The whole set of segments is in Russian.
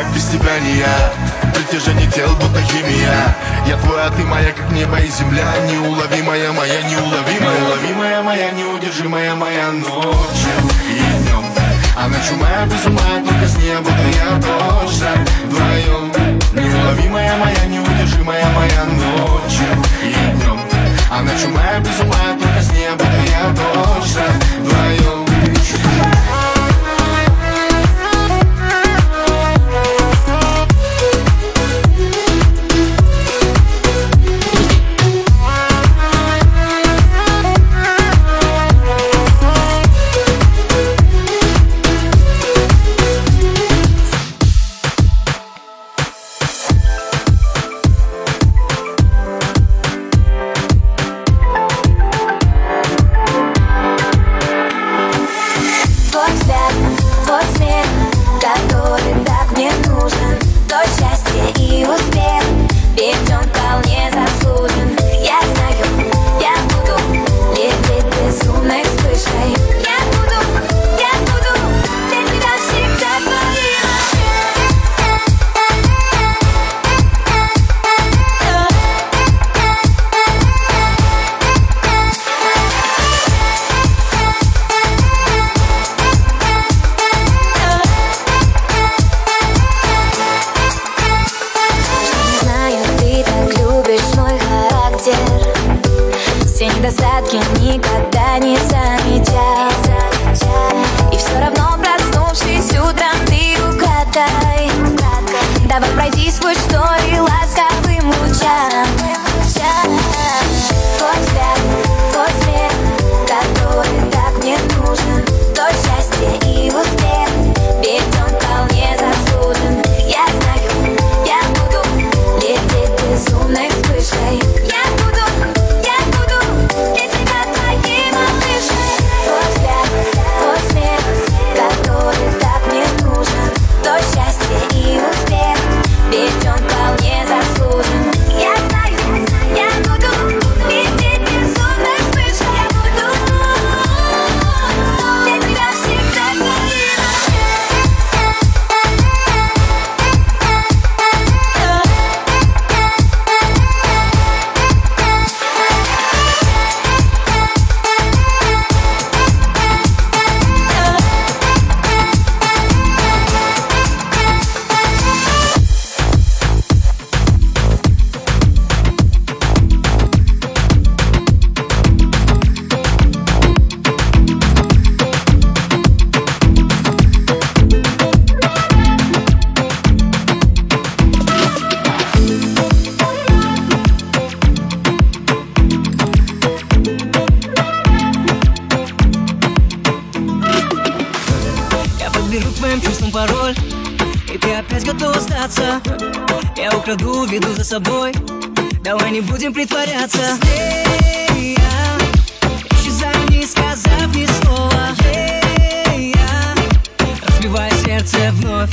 я, без тебя не я. Притяжение тел, будто химия. Я твой, а ты моя, как небо и земля. Неуловимая моя, неуловимая. Неуловимая моя, неудержимая моя Ночью. И днем А ночью моя без ума, только с неба буду я тоже. Вдвоем Неуловимая моя, неудержимая моя Ночью. И днем А ночью моя без ума, только с неба буду я тоже. Вдвоем Чувствую не будем притворяться. Здесь я, не сказав ни слова. Ей, я, сердце вновь.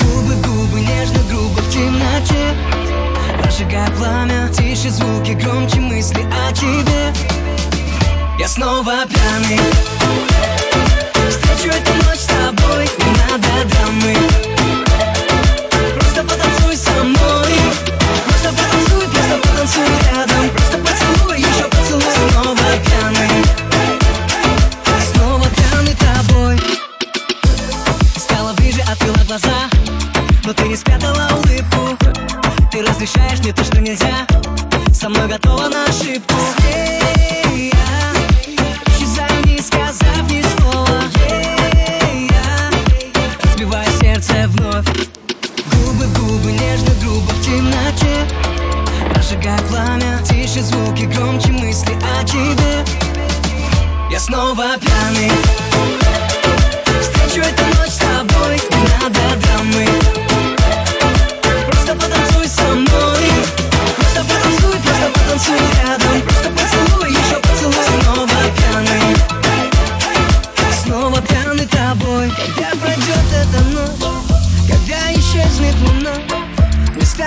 Губы, губы, нежно, грубо в темноте. Разжигай пламя, тише звуки, громче мысли о тебе. Я снова пьяный. Встречу эту ночь с тобой, не надо драмы. people.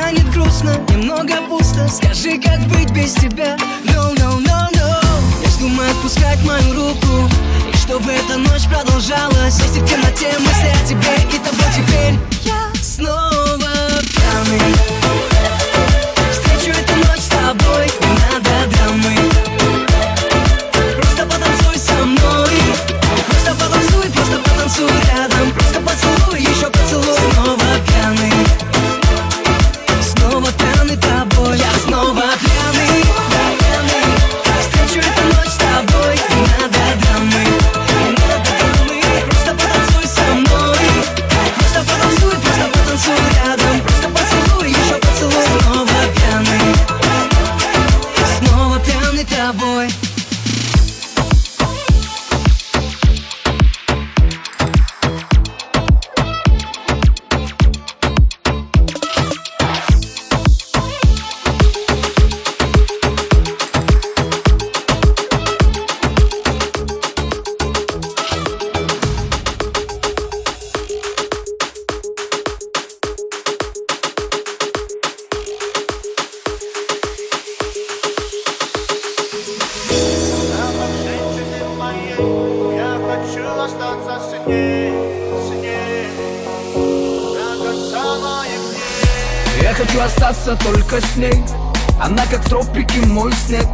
Станет грустно, немного пусто. Скажи, как быть без тебя? No, no, no, no. Я вздумаю отпускать мою руку. И чтобы эта ночь продолжалась. Если в темноте мысли о тебе И тобой теперь. Я снова пьяный я хочу остаться с ней, с ней до конца моих дней. Я хочу остаться только с ней. Она как тропики, мой снег.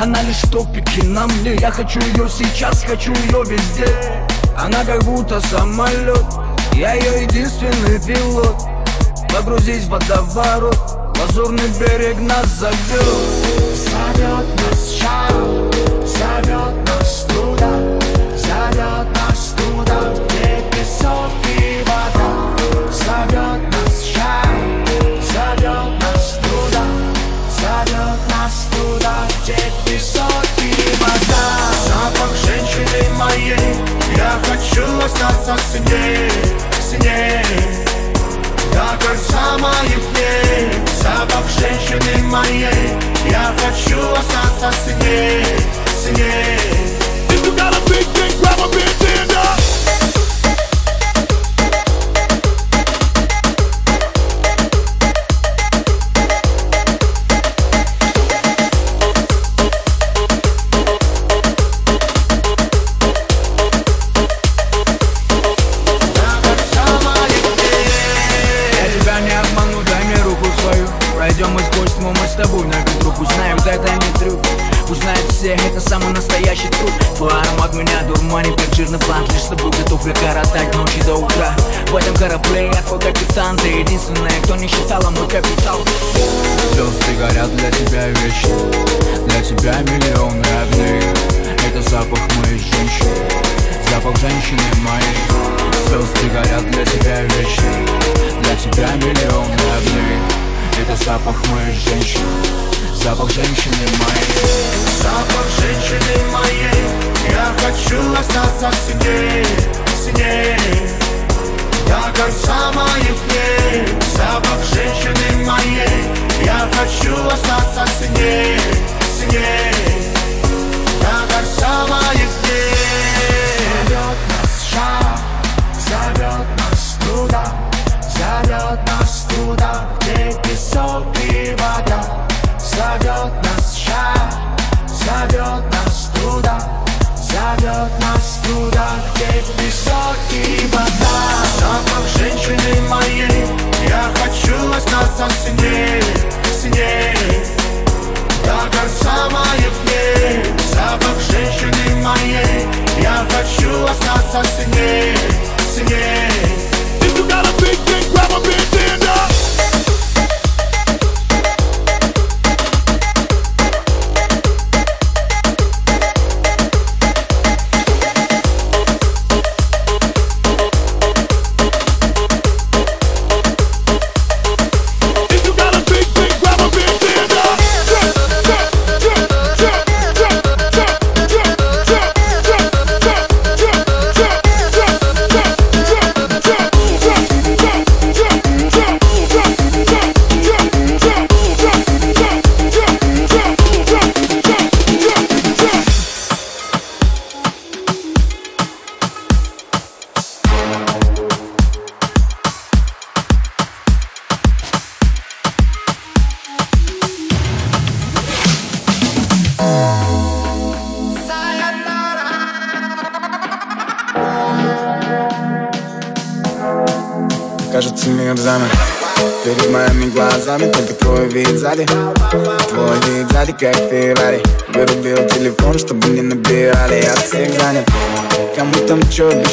Она лишь топики на мне. Я хочу ее сейчас, хочу ее везде. Она как будто самолет Я ее единственный пилот. Погрузись в водоворот. Лазурный берег нас зовет Зовет нас шаг, зовет зовет нас туда, где песок и вода. Зовет нас шаг, зовет нас туда, зовет нас туда, где песок и вода. Запах женщины моей, я хочу остаться с ней, с ней. До конца моих дней Запах женщины моей Я хочу остаться с ней, с ней If you got Пройдем мы сквозь тьму, мы с тобой на ветру Пусть знают, это не трюк Пусть знают все, это самый настоящий труд. Твой аромат меня дурманит, как жирный план. Лишь с тобой готов коротать ночи до утра. В этом корабле я твой капитан Ты единственная, кто не считала мой капитал. Звезды горят для тебя вечно. Для тебя миллионы огней. Это запах моей женщины. Запах женщины моей. Звезды горят для тебя вечно. Для тебя миллионы огней. Это запах моей женщины Запах женщины моей. Запах женщины моей. Я хочу остаться с ней, с ней До конца моих дней. Запах женщины моей. Я хочу остаться с ней, с ней Зовет нас туда, где песок и вода. Запах женщины моей Я хочу остаться с ней, с ней До конца моих дней Запах женщины моей Я хочу остаться с ней,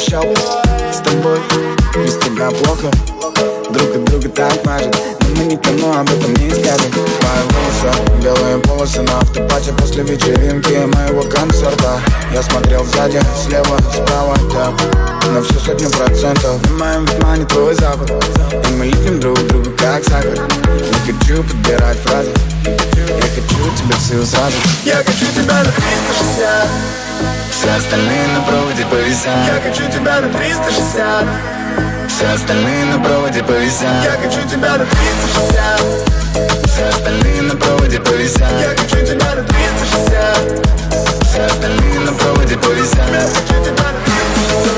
что обещал С тобой без тебя плохо Друг от друга так мажет. Но мы никому об этом не скажем Твои волосы, белые полосы на автопате После вечеринки моего концерта. Я смотрел сзади, слева, справа, так На всю сотню процентов. В моем внимании твой запах И мы липнем друг к другу как сахар. Не хочу подбирать фразы. Я хочу тебя всю сразу. Я хочу тебя на 360 Все остальные на проводе повисят. Я хочу тебя на 360 все остальные на проводе повисят. Я хочу тебя до 360 Все остальные на проводе повисят. Я хочу тебя до 360 Все остальные на проводе повисят. Я хочу тебя до 360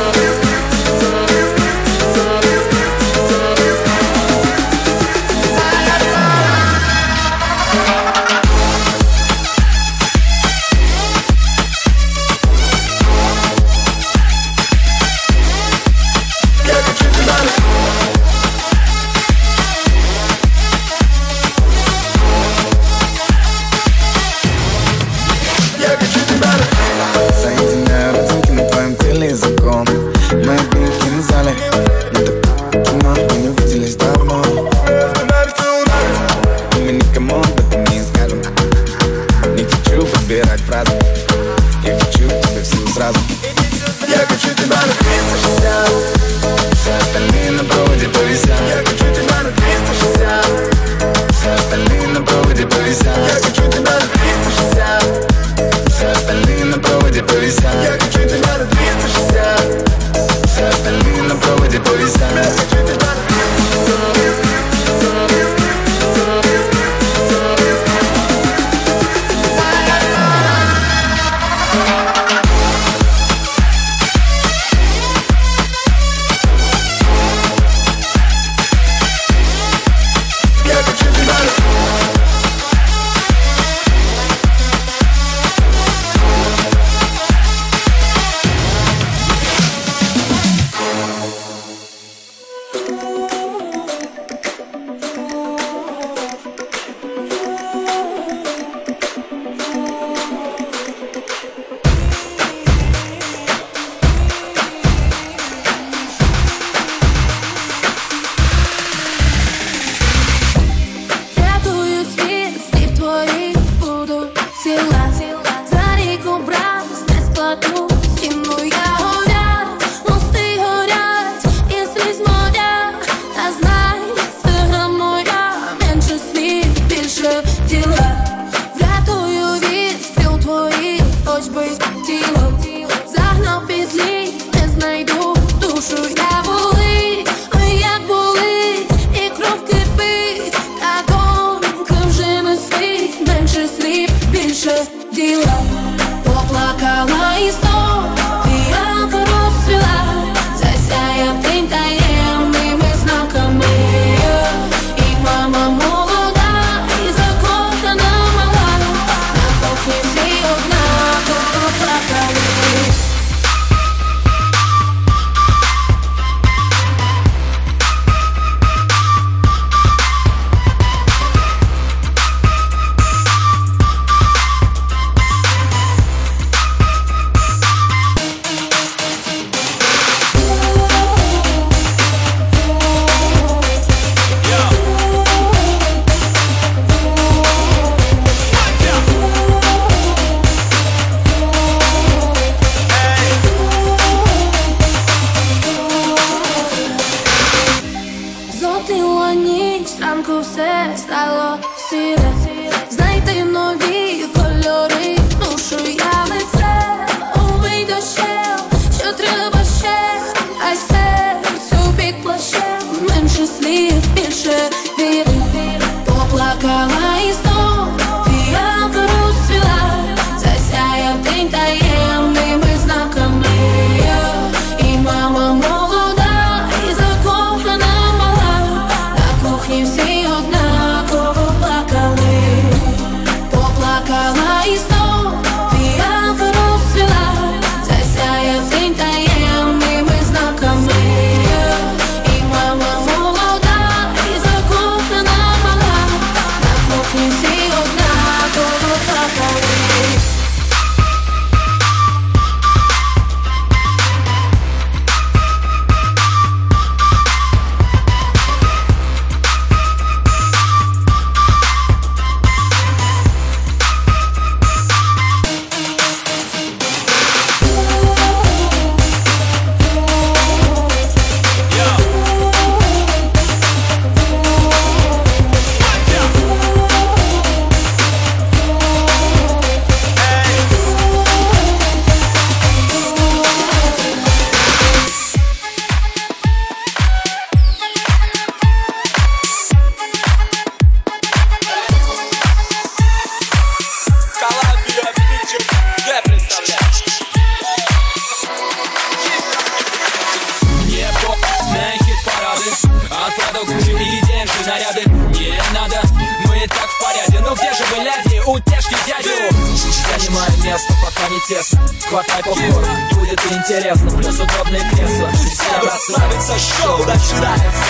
тесно Хватай попкорн, будет интересно. Плюс удобные кресла Всем расслабиться, шоу начинается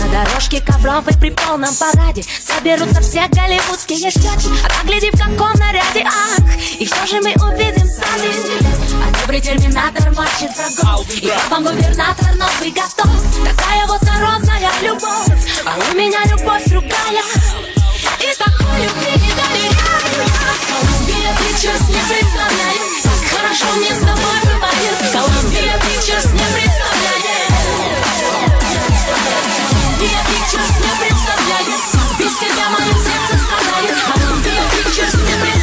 На дорожке ковровой при полном параде Соберутся все голливудские щеки. А как гляди в каком наряде, ах И что же мы увидим сами. А добрый терминатор за гол. И вам губернатор новый готов. Такая вот народная любовь. А у меня любовь другая. И такой любви не доверяю Колумбия Pictures не представляет. Как хорошо мне с тобой бывает Колумбия Pictures не представляет Колумбия Pictures не представляет Без тебя мое сердце страдает Колумбия Pictures не представляет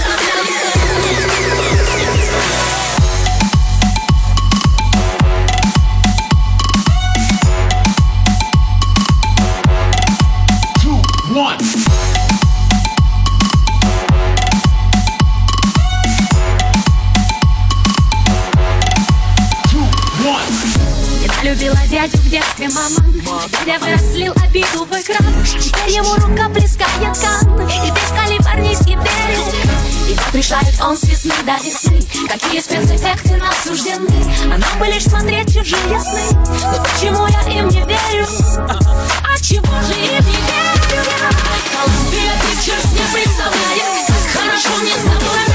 дядю в детстве, мама Дядя вырослил обиду в экран. Теперь ему рука плескает кан И весь калифорнийский берег И вот решает он с весны до весны. Какие спецэффекты нас суждены? А нам бы лишь смотреть чужие сны. Но почему я им не верю? А чего же им не верю я? Колумбия Pictures не представляет Как хорошо мне с тобой